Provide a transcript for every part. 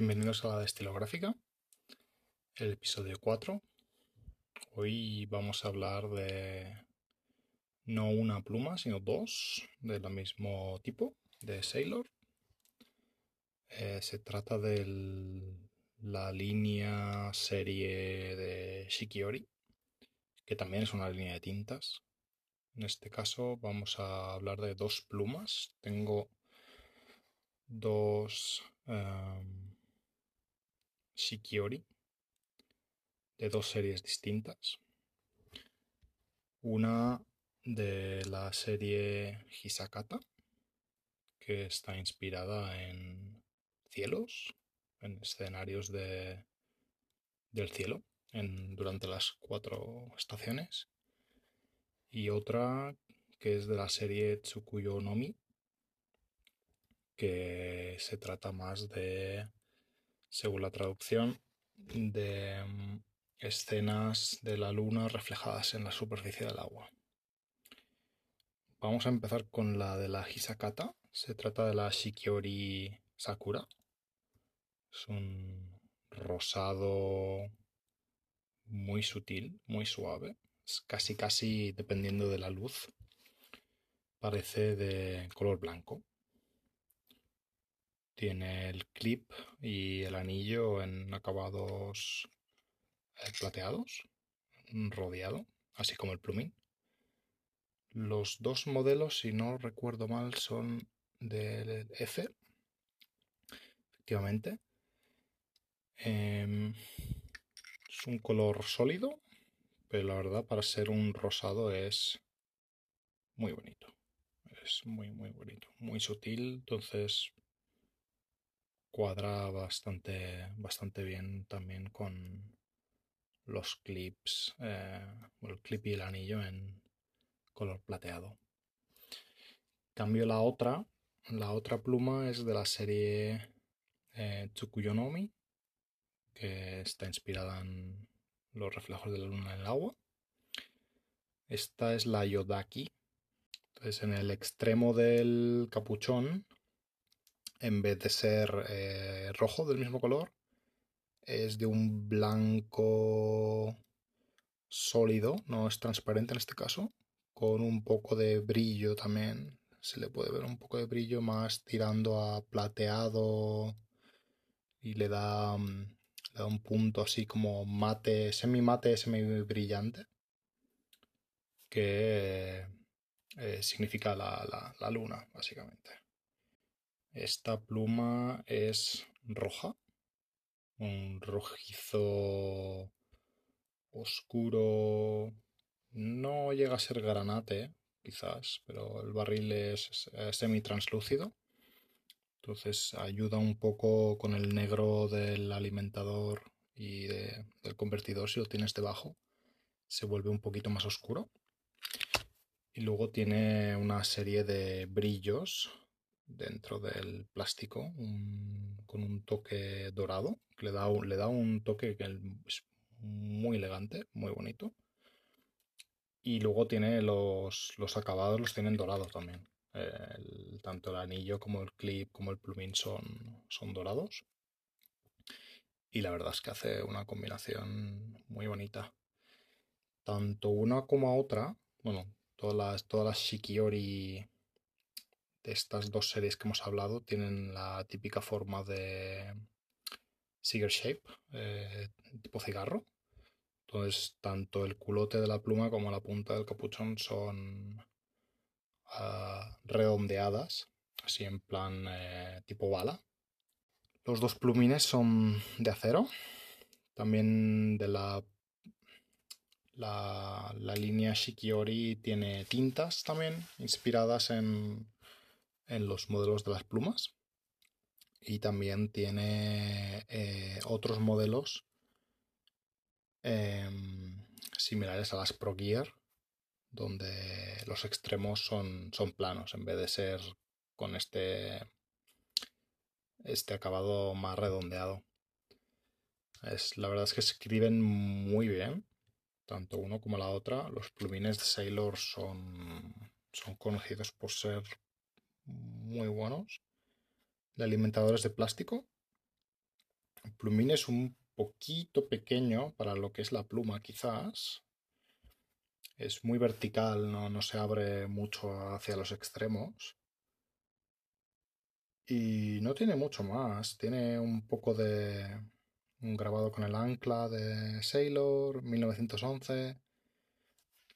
Bienvenidos a la destilográfica, el episodio 4. Hoy vamos a hablar de no una pluma, sino dos del mismo tipo, de Sailor. Eh, se trata de la línea serie de Shikiori, que también es una línea de tintas. En este caso vamos a hablar de dos plumas. Tengo dos... Em, Shikiori de dos series distintas. Una de la serie Hisakata, que está inspirada en cielos, en escenarios de, del cielo en, durante las cuatro estaciones. Y otra que es de la serie Tsukuyo Nomi, que se trata más de según la traducción, de mm, escenas de la luna reflejadas en la superficie del agua. Vamos a empezar con la de la Hisakata. Se trata de la Shikiori Sakura. Es un rosado muy sutil, muy suave. Es casi casi dependiendo de la luz. Parece de color blanco. Tiene el clip y el anillo en acabados eh, plateados, rodeado, así como el plumín. Los dos modelos, si no recuerdo mal, son del F, efectivamente. Em, es un color sólido, pero la verdad para ser un rosado es muy bonito. Es muy, muy bonito. Muy sutil, entonces cuadra bastante, bastante bien también con los clips, eh, el clip y el anillo en color plateado. Cambio la otra, la otra pluma es de la serie eh, Tsukuyonomi, que está inspirada en los reflejos de la luna en el agua. Esta es la Yodaki. Entonces en el extremo del capuchón en vez de ser eh, rojo del mismo color, es de un blanco sólido, no es transparente en este caso, con un poco de brillo también. Se le puede ver un poco de brillo más tirando a plateado y le da, mm, un punto así como mate, semi mate, semi brillante, que eh, significa la luna, básicamente. Esta pluma es roja, un rojizo oscuro. No llega a ser granate, quizás, pero el barril es semi-translúcido. Entonces ayuda un poco con el negro del alimentador y del convertidor si lo tienes debajo. Se vuelve un poquito más oscuro. Y luego tiene una serie de brillos dentro del plástico con un toque dorado, que le da, le da un toque que es muy elegante, muy bonito. Y luego tiene los, los acabados, los tienen dorados también. tanto el anillo como el clip como el plumín son, son dorados. Y la verdad es que hace una combinación muy bonita. Tanto una como otra, bueno, todas las, todas las Shikiori estas dos series que hemos hablado tienen la típica forma de cigar shape, eh, tipo cigarro. Entonces, tanto el culote de la pluma como la punta del capuchón son ah, redondeadas, así en plan eh, tipo bala. Los dos plumines son de acero, también de la, la, la línea Shikiori tiene tintas también inspiradas en en los modelos de las plumas y también tiene eh, otros modelos em, similares a las Pro Gear donde los extremos son, son planos en vez de ser con este este acabado más redondeado. Es, la verdad es que escriben muy bien, tanto uno como la otra. Los plumines de Sailor son, son conocidos por ser muy buenos. De alimentadores de plástico. El plumín es un poquito pequeño para lo que es la pluma, quizás. Es muy vertical, no, no se abre mucho hacia los extremos. Y no tiene mucho más. Tiene un poco de un grabado con el ancla de Sailor, 1911.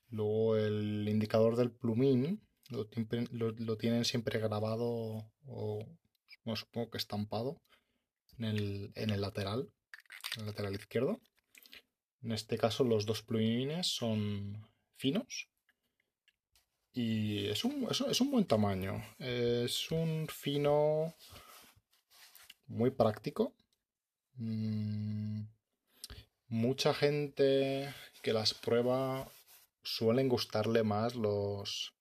Luego el indicador del plumín lo, tienen siempre grabado o no supongo que estampado en el, en el lateral, en el lateral izquierdo. En este caso los dos plumines son finos y es un, es un buen tamaño. Es un fino muy práctico. Mm, mucha gente que las prueba suelen gustarle más los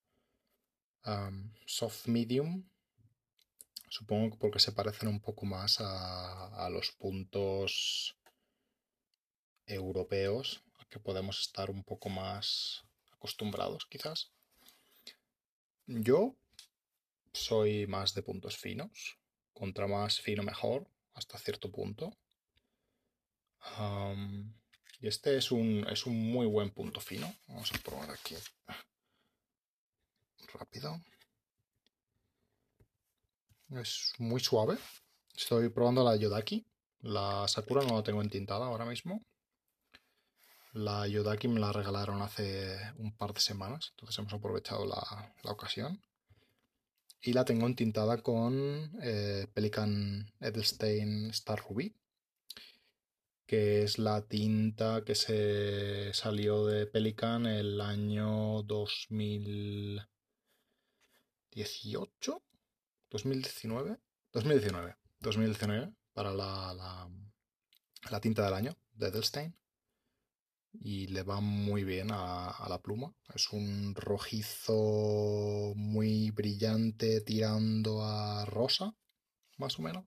soft medium. Supongo que porque se parecen un poco más a, a los puntos europeos, que podemos estar un poco más acostumbrados quizás. Yo soy más de puntos finos. Contra más fino mejor, hasta cierto punto. y este es un, es un muy buen punto fino. Vamos a probar aquí. Rápido. Es muy suave. Estoy probando la Yodaki. La Sakura no la tengo entintada ahora mismo. La Yodaki me la regalaron hace un par de semanas, entonces hemos aprovechado la, ocasión. Y la tengo entintada con eh, Pelican Edelstein Star Ruby, que es la tinta que se salió de Pelican el año 2018, 2019, 2019, 2019 para la, la, tinta del año de Edelstein y le va muy bien a, la pluma. Es un rojizo muy brillante tirando a rosa, más o menos.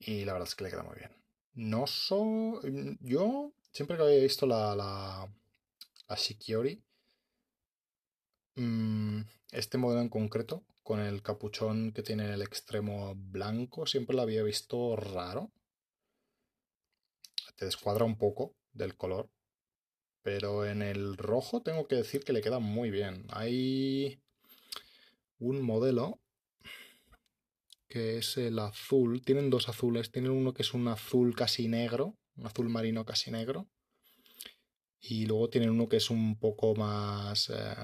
Y la verdad es que le queda muy bien. No soy... Yo siempre que había visto la, la, la Shikiori, este modelo en concreto, con el capuchón que tiene el extremo blanco, siempre lo había visto raro. Te descuadra un poco, del color. Pero en el rojo tengo que decir que le queda muy bien. Hay un modelo que es el azul. Tienen dos azules. Tienen uno que es un azul casi negro, un azul marino casi negro. Y luego tienen uno que es un poco más eh,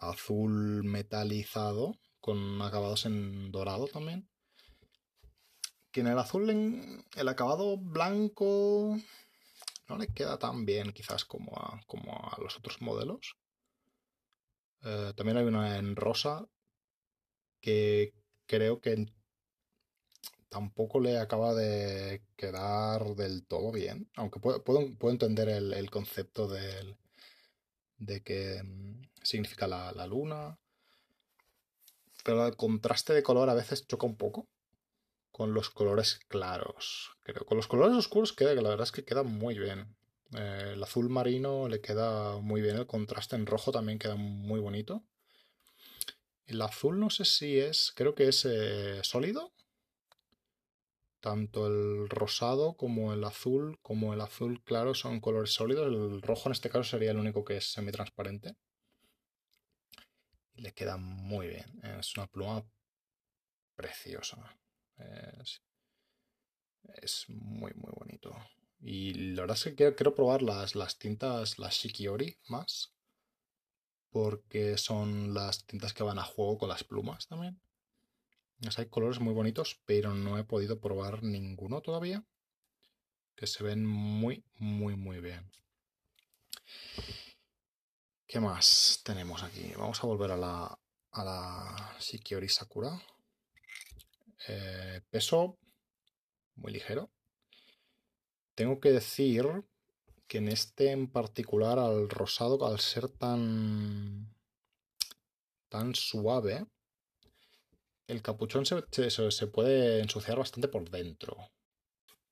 azul metalizado, con acabados en dorado también. Que en el azul, en el acabado blanco, no le queda tan bien quizás como a, como a los otros modelos. Eh, también hay una en rosa que creo que tampoco le acaba de quedar del todo bien. Aunque puedo, entender el, concepto de, de que mm, significa la, la, luna. Pero el contraste de color a veces choca un poco con los colores claros. Creo. Con los colores oscuros queda que la verdad es que queda muy bien. Eh, el azul marino le queda muy bien, el contraste en rojo también queda muy bonito. El azul no sé si es, creo que es eh, sólido. Tanto el rosado como el azul, como el azul claro son colores sólidos. El rojo en este caso sería el único que es semitransparente. Le queda muy bien. Es una pluma preciosa. Es, muy, muy bonito. Y la verdad es que quiero, probar las, las tintas, las Shikiori más. Porque son las tintas que van a juego con las plumas también. hay colores muy bonitos, pero no he podido probar ninguno todavía. Que se ven muy, muy, muy bien. ¿Qué más tenemos aquí? Vamos a volver a la, a la Shikiori Sakura. Eh, peso muy ligero. Tengo que decir que en este en particular al rosado, al ser tan tan suave, el capuchón se, puede ensuciar bastante por dentro.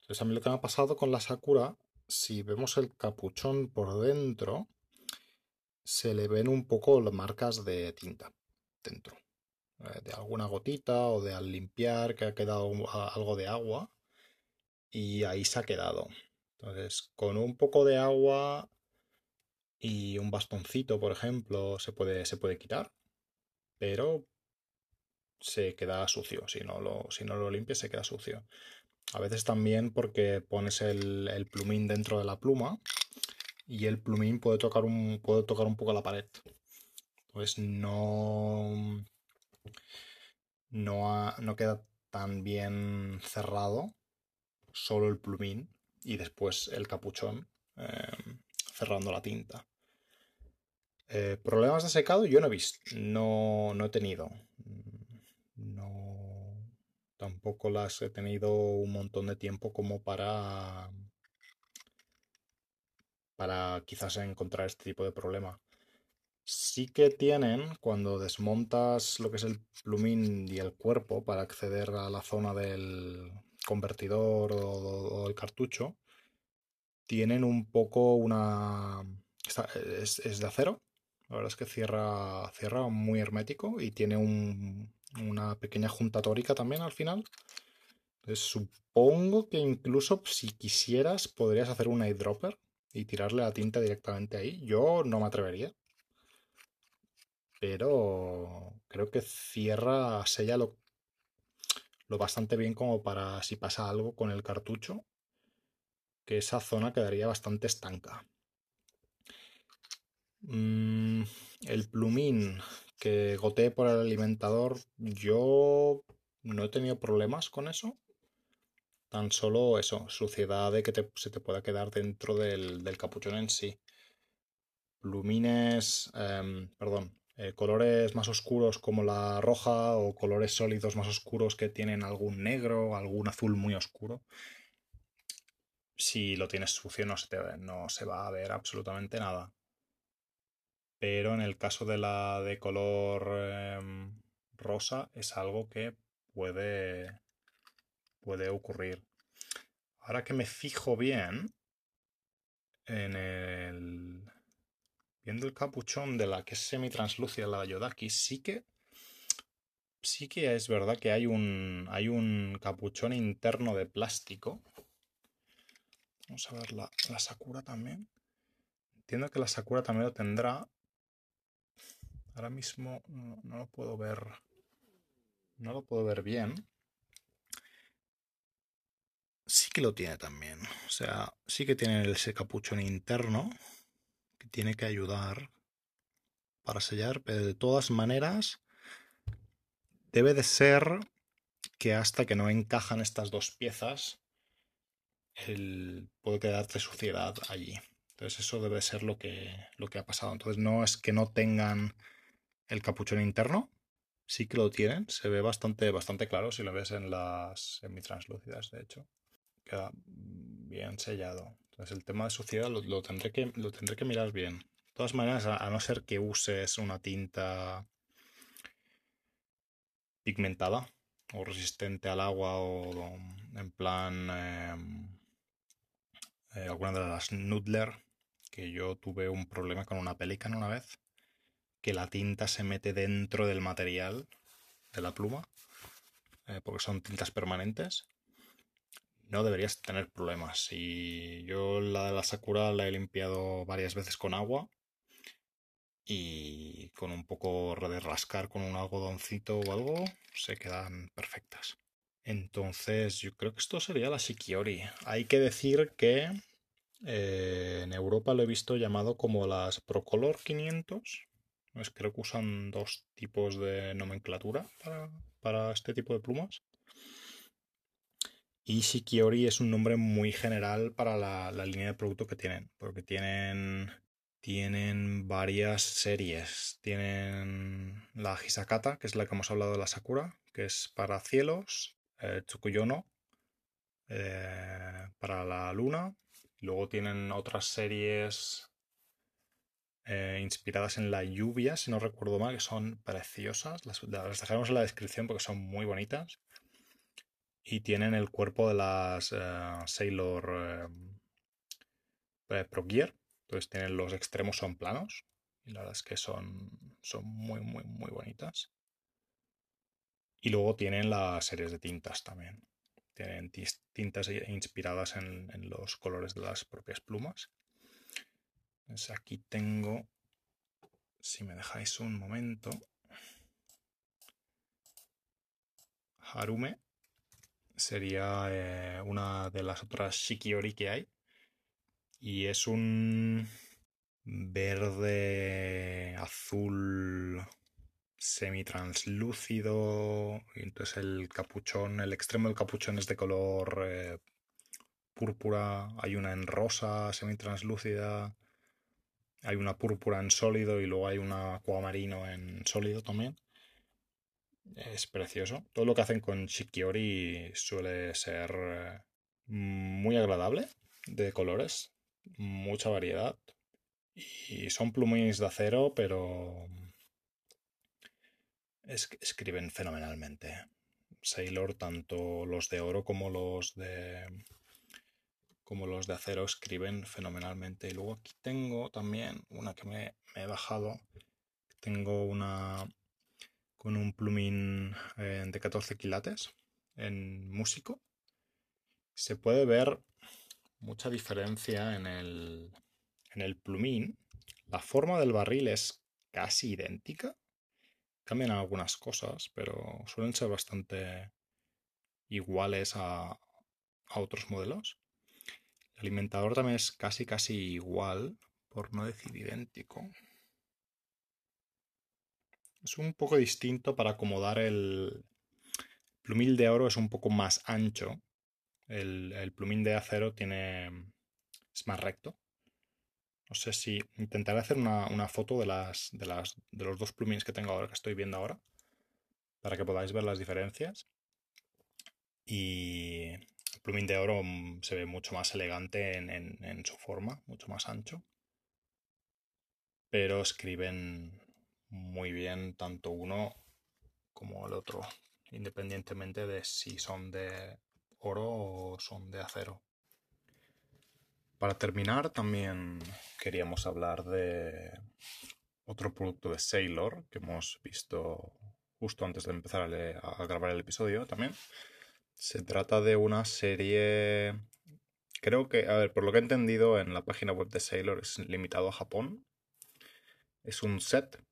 Entonces a mí lo que me ha pasado con la Sakura, si vemos el capuchón por dentro, se le ven un poco las marcas de tinta dentro. Eh, de alguna gotita o de al limpiar que ha quedado algo de agua y ahí se ha quedado. Entonces, con un poco de agua y un bastoncito, por ejemplo, se puede, se puede quitar, pero se queda sucio. Si no lo, si no lo limpias, se queda sucio. A veces también porque pones el, el, plumín dentro de la pluma y el plumín puede tocar un, puede tocar un poco la pared. Pues no, no, no queda tan bien cerrado solo el plumín y después el capuchón em, cerrando la tinta. Eh, problemas de secado yo no he visto, no, no he tenido. No, tampoco las he tenido un montón de tiempo como para para quizás encontrar este tipo de problema. Sí que tienen, cuando desmontas lo que es el plumín y el cuerpo para acceder a la zona del convertidor o, el cartucho, tienen un poco una... es, de acero, la verdad es que cierra, cierra muy hermético y tiene una pequeña junta tórica también al final. Supongo que incluso si quisieras podrías hacer un eyedropper y tirarle la tinta directamente ahí. Yo no me atrevería. Pero creo que cierra, sella lo, lo bastante bien como para si pasa algo con el cartucho, que esa zona quedaría bastante estanca. Mm, el plumín que goteé por el alimentador, yo no he tenido problemas con eso. Tan solo eso, suciedad de que se te pueda quedar dentro del, capuchón en sí. Plumines, em, perdón, eh, colores más oscuros como la roja o colores sólidos más oscuros que tienen algún negro, algún azul muy oscuro. Si lo tienes sucio no se, no se va a ver absolutamente nada. Pero en el caso de la de color em, rosa es algo que puede puede ocurrir. Ahora que me fijo bien en el... Viendo el capuchón de la que es semi-translúcida, la Yodaki, sí que... Sí que es verdad que hay un, hay un capuchón interno de plástico. Vamos a ver la, Sakura también. Entiendo que la Sakura también lo tendrá. Ahora mismo no lo puedo ver. No lo puedo ver bien sí que lo tiene también. O sea, sí que tiene ese capuchón interno que tiene que ayudar para sellar, pero de todas maneras debe de ser que hasta que no encajan estas dos piezas el, puede quedarte suciedad allí. Entonces eso debe ser lo que, lo que ha pasado. Entonces no es que no tengan el capuchón interno, sí que lo tienen, se ve bastante, bastante claro si lo ves en las semi-translúcidas, de hecho bien sellado. Entonces el tema de suciedad lo, tendré, que, lo tendré que mirar bien. De todas maneras, a, no ser que uses una tinta pigmentada o resistente al agua o en plan em, eh, alguna de las Nudler que yo tuve un problema con una Pelican una vez que la tinta se mete dentro del material de la pluma eh, porque son tintas permanentes no deberías tener problemas. Y yo la de la Sakura la he limpiado varias veces con agua y con un poco de rascar con un algodoncito o algo se quedan perfectas. Entonces yo creo que esto sería la Shikiori. Hay que decir que eh, en Europa lo he visto llamado como las Procolor 500. Es, creo que usan dos tipos de nomenclatura para este tipo de plumas. Y Shikiori es un nombre muy general para la, línea de producto que tienen, porque tienen, tienen varias series. Tienen la Hisakata, que es la que hemos hablado de la Sakura, que es para cielos, eh, Tsukuyono, eh, para la luna. Luego tienen otras series eh, inspiradas en la lluvia, si no recuerdo mal, que son preciosas. Las, dejaremos en la descripción porque son muy bonitas. Y tienen el cuerpo de las eh, Sailor eh, Pro Gear. Entonces tienen los extremos son planos. Y la verdad es que son, son muy, muy, muy bonitas. Y luego tienen las series de tintas también. Tienen tintas inspiradas en, los colores de las propias plumas. aquí tengo, si me dejáis un momento, Harume sería eh, una de las otras Shikiori que hay. Y es un verde azul semi-translúcido. Entonces el capuchón, el extremo del capuchón es de color eh, púrpura. Hay una en rosa, semi-translúcida. Hay una púrpura en sólido y luego hay una acuamarino en sólido también. Es precioso. Todo lo que hacen con Shikiori suele ser eh, muy agradable de colores. Mucha variedad. Y son plumines de acero, pero escriben fenomenalmente. Sailor, tanto los de oro como los de como los de acero escriben fenomenalmente. Y luego aquí tengo también una que me, he bajado. Tengo una con un plumín eh, de 14 quilates en músico. Se puede ver mucha diferencia en el, en el plumín. La forma del barril es casi idéntica Cambian algunas cosas, pero suelen ser bastante iguales a, otros modelos. El alimentador también es casi casi igual, por no decir idéntico. Es un poco distinto para acomodar el plumil de oro es un poco más ancho. El, el plumín de acero tiene es más recto. No sé si intentaré hacer una, foto de, las, de, las, de los dos plumines que tengo ahora, que estoy viendo ahora, para que podáis ver las diferencias. Y el plumín de oro mm, se ve mucho más elegante en, su forma, mucho más ancho. Pero escriben muy bien tanto uno como el otro, independientemente de si son de oro o son de acero. Para terminar, también queríamos hablar de otro producto de Sailor que hemos visto justo antes de empezar a, grabar el episodio también. Se trata de una serie. Creo que, a ver, por lo que he entendido en la página web de Sailor es limitado a Japón. Es un set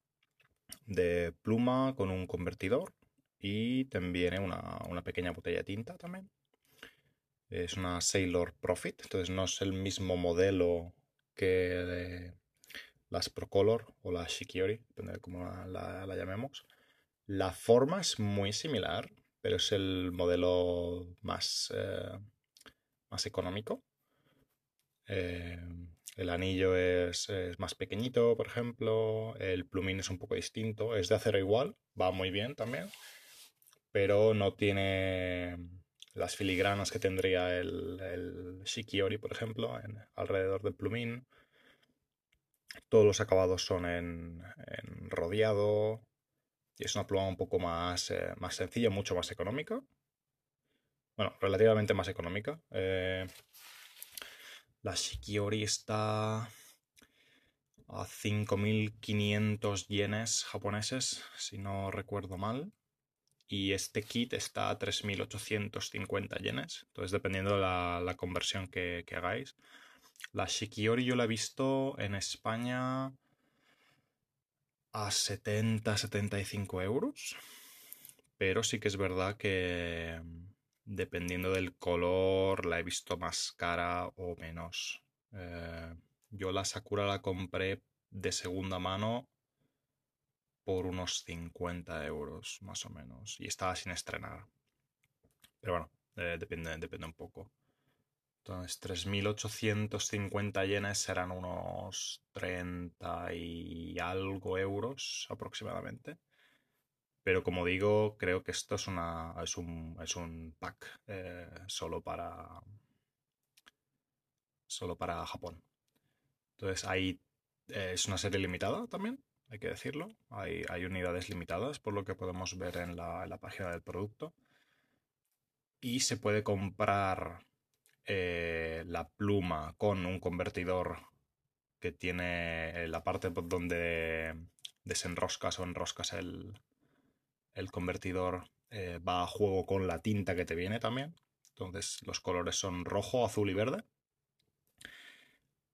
de pluma con un convertidor y también una, una pequeña botella de tinta también es una Sailor Profit, entonces no es el mismo modelo que las Procolor o la Shikiori, depende de cómo la, llamemos. La forma es muy similar, pero es el modelo más, eh, más económico. Eh, el anillo es, más pequeñito, por ejemplo. El plumín es un poco distinto. Es de acero igual, va muy bien también. Pero no tiene las filigranas que tendría el, Shikiori, por ejemplo, alrededor del plumín. Todos los acabados son en, en rodeado y es una pluma un poco más, eh, más sencilla, mucho más económica. Bueno, relativamente más económica. Eh, la Shikiori está a 5.500 yenes japoneses, si no recuerdo mal y este kit está a 3.850 yenes. Entonces, dependiendo de la, conversión que, hagáis. La Shikiori yo la he visto en España a 70-75 euros. Pero sí que es verdad que dependiendo del color la he visto más cara o menos. Eh, yo la Sakura la compré de segunda mano por unos 50 euros más o menos y estaba sin estrenar. Pero bueno, eh, depende, depende un poco. Entonces, 3.850 yenes serán unos 30 y algo euros aproximadamente. Pero como digo, creo que esto es, una, es, un, es un pack eh, solo para solo para Japón. Entonces hay Es una serie limitada también, hay que decirlo. Hay, hay unidades limitadas, por lo que podemos ver en la, página del producto. Y se puede comprar eh, la pluma con un convertidor que tiene la parte donde desenroscas o enroscas el, el convertidor eh, va a juego con la tinta que te viene también. Entonces los colores son rojo, azul y verde.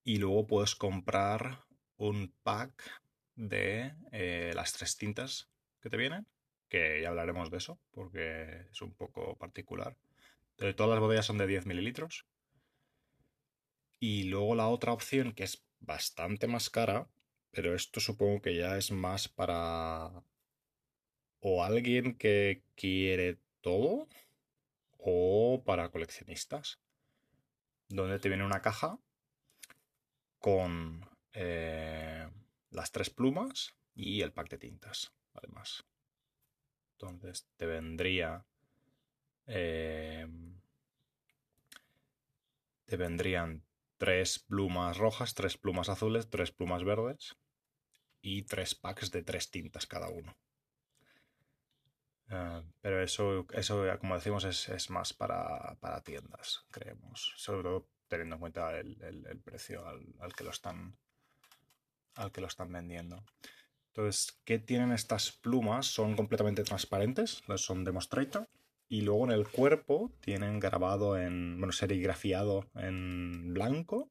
Y luego puedes comprar un pack de eh, las tres tintas que te vienen, que ya hablaremos de eso, porque es un poco particular. Entonces, todas las botellas son de 10 mililitros. Y luego la otra opción, que es bastante más cara, pero esto supongo que ya es más para o alguien que quiere todo o para coleccionistas, donde te viene una caja con eh, las tres plumas y el pack de tintas, además. Entonces te vendría... Eh, te vendrían tres plumas rojas, tres plumas azules, tres plumas verdes y tres packs de tres tintas cada uno. Eh, pero eso, eso, como decimos, es, más para, tiendas, creemos. Sobre todo teniendo en cuenta el, precio al, que lo están, al que lo están vendiendo. Entonces, ¿qué tienen estas plumas? Son completamente transparentes, son demonstrator. Y luego en el cuerpo tienen grabado en, bueno, serigrafiado en blanco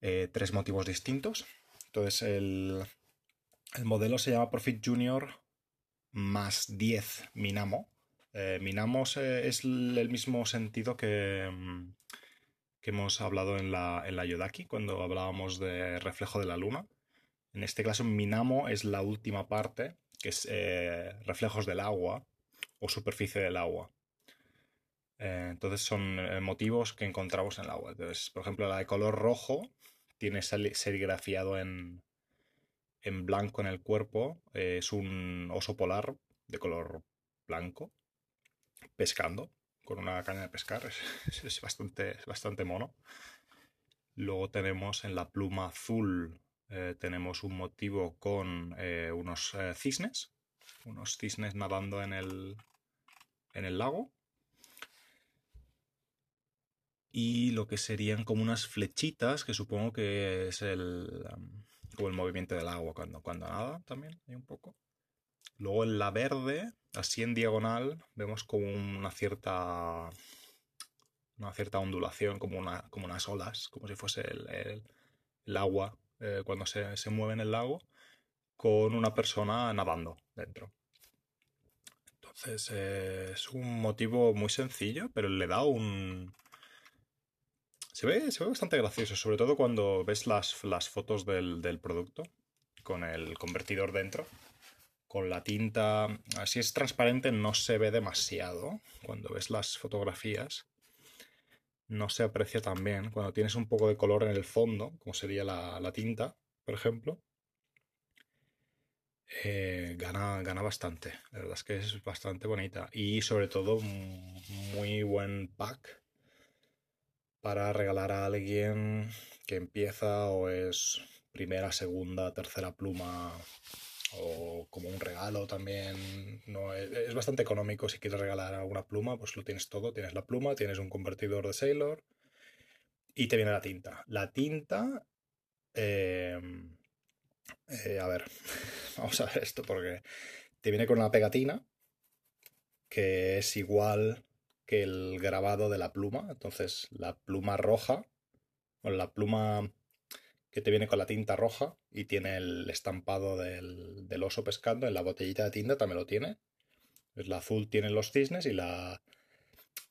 eh, tres motivos distintos. Entonces, el, el modelo se llama Profit Junior más 10 Minamo. Eh, Minamo es el mismo sentido que, mm, que hemos hablado en la, en la Yodaki cuando hablábamos de reflejo de la luna. En este caso, Minamo es la última parte, que es eh, reflejos del agua o superficie del agua. Eh, entonces son motivos que encontramos en el agua. Entonces, por ejemplo, la de color rojo tiene serigrafiado en, en blanco en el cuerpo. es un oso polar de color blanco pescando con una caña de pescar. Es, bastante, bastante mono. Luego tenemos en la pluma azul, eh, tenemos un motivo con eh, unos eh, cisnes, unos cisnes nadando en el, en el lago. Y lo que serían como unas flechitas, que supongo que es el, como el movimiento del agua cuando, cuando nada también, hay un poco. Luego en la verde, así en diagonal, vemos como una cierta una cierta ondulación, como, una, como unas olas, como si fuese el, agua eh, cuando se, mueve en el lago, con una persona nadando dentro. Entonces es un motivo muy sencillo, pero le da un... Se ve, se ve bastante gracioso, sobre todo cuando ves las, las fotos del, del producto con el convertidor dentro con la tinta, si es transparente no se ve demasiado cuando ves las fotografías. No se aprecia tan bien. Cuando tienes un poco de color en el fondo, como sería la, tinta, por ejemplo, eh, gana, gana bastante. La verdad es que es bastante bonita. Y sobre todo, muy buen pack para regalar a alguien que empieza o es primera, segunda, tercera pluma o como un regalo también. No, es, bastante económico si quieres regalar alguna pluma, pues lo tienes todo. Tienes la pluma, tienes un convertidor de Sailor y te viene la tinta. La tinta... Em, eh, a ver, vamos a ver esto porque te viene con una pegatina que es igual que el grabado de la pluma. Entonces la pluma roja, o la pluma que te viene con la tinta roja y tiene el estampado del, oso pescando. En la botellita de tinta también lo tiene. Es la azul tiene los cisnes y la...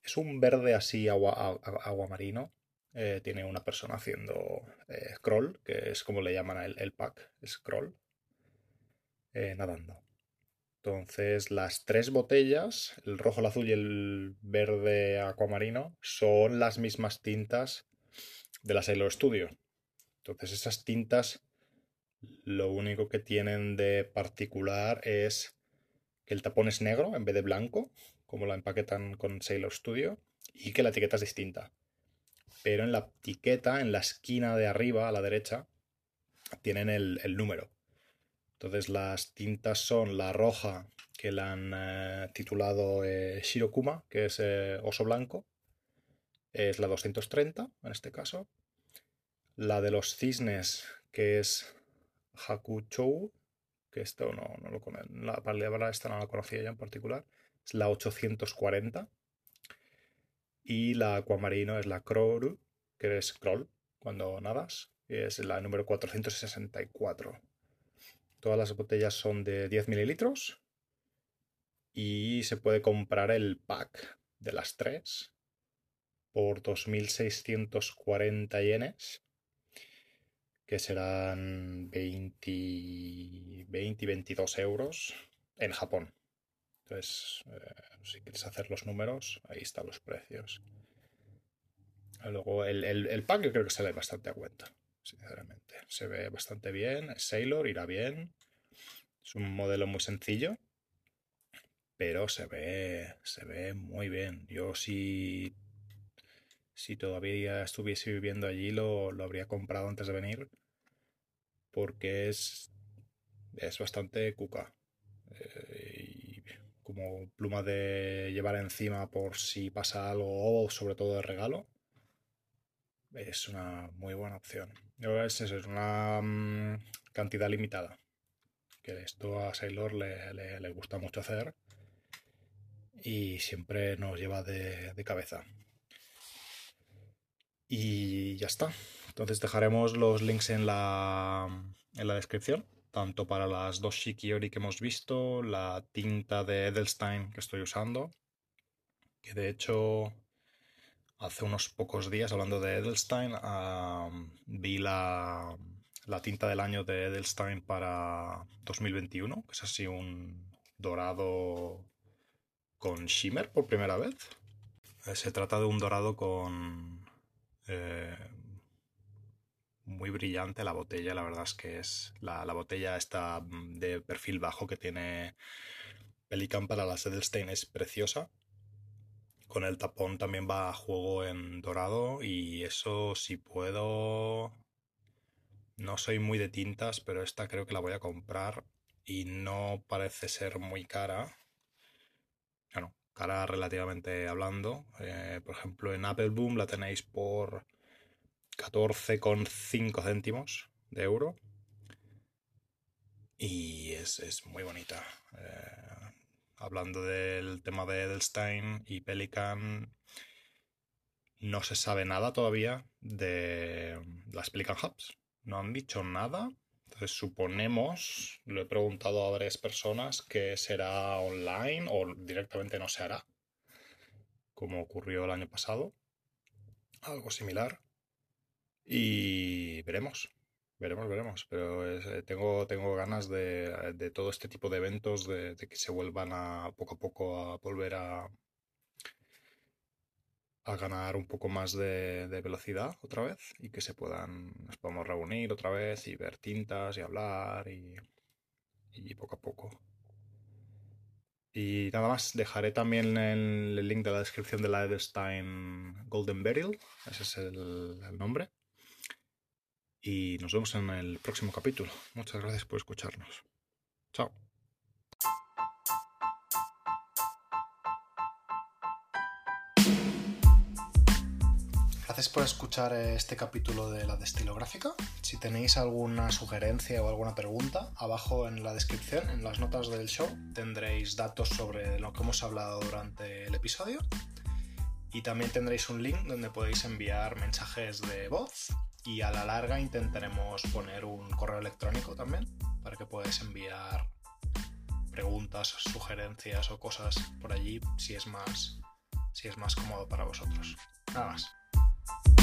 Es un verde así agua, marino. Eh, tiene una persona haciendo eh, scroll, que es como le llaman el, el pack, scroll, eh, nadando. Entonces, las tres botellas, el rojo, el azul y el verde acuamarino, son las mismas tintas de la Sailor Studio. Entonces esas tintas lo único que tienen de particular es que el tapón es negro en vez de blanco, como la empaquetan con Sailor Studio, y que la etiqueta es distinta. Pero en la etiqueta, en la esquina de arriba, a la derecha, tienen el, número. Entonces las tintas son la roja, que la han eh, titulado eh, Shirokuma, que es eh, oso blanco. Es la 230 en este caso. La de los cisnes, que es Hakuchou, que esto no, no lo conozco. La palabra esta no la conocía yo en particular. Es la 840. Y la acuamarino es la Kroru, que es Kroll, cuando nadas. Es la número 464. Todas las botellas son de 10 mililitros. Y se puede comprar el pack de las tres por 2.640 yenes que serán 20, 20 y 22 euros en Japón. Entonces, eh, si quieres hacer los números, ahí están los precios. Luego, el, el, pack yo creo que se ve bastante a cuenta, sinceramente. Se ve bastante bien, Sailor, irá bien. Es un modelo muy sencillo, pero se ve, se ve muy bien. Yo si si todavía estuviese viviendo allí lo, habría comprado antes de venir porque es, es bastante cuca. Eh, como pluma de llevar encima por si pasa algo o sobre todo de regalo, es una muy buena opción. Es, una mm, cantidad limitada, que esto a Sailor le, le, gusta mucho hacer y siempre nos lleva de cabeza. Y ya está. Entonces dejaremos los links en la, en la descripción, tanto para las dos Shikiori que hemos visto, la tinta de Edelstein que estoy usando, que de hecho hace unos pocos días, hablando de Edelstein, vi la, la tinta del año de Edelstein para 2021, que es así un dorado con shimmer por primera vez. Eh, se trata de un dorado con eh, muy brillante la botella, la verdad es que es la, botella está de perfil bajo que tiene Pelican para la Edelstein es preciosa. Con el tapón también va a juego en dorado y eso si puedo... No soy muy de tintas, pero esta creo que la voy a comprar y no parece ser muy cara. Bueno, cara relativamente hablando. Eh, por ejemplo, en Apple Boom la tenéis por 14,5 céntimos de euro. Y es, muy bonita. Eh, hablando del tema de Edelstein y Pelican, no se sabe nada todavía de las Pelican Hubs. No han dicho nada. Entonces suponemos, lo he preguntado a varias personas, que será online o directamente no se hará, como ocurrió el año pasado. Algo similar. Y veremos, veremos, veremos. Pero eh, tengo, tengo ganas de, de, todo este tipo de eventos, de, que se vuelvan a poco a poco a volver a, a ganar un poco más de, velocidad otra vez y que se puedan, nos podamos reunir otra vez y ver tintas y hablar y, y poco a poco. Y nada más, dejaré también el, el link de la descripción de la Edelstein Golden Beryl, ese es el nombre. Y nos vemos en el próximo capítulo. Muchas gracias por escucharnos. Chao. Gracias por escuchar este capítulo de la destilográfica. Si tenéis alguna sugerencia o alguna pregunta, abajo en la descripción, en las notas del show, tendréis datos sobre lo que hemos hablado durante el episodio. Y también tendréis un link donde podéis enviar mensajes de voz y a la larga intentaremos poner un correo electrónico también para que podáis enviar preguntas, sugerencias o cosas por allí si es más si es más cómodo para vosotros. Nada más.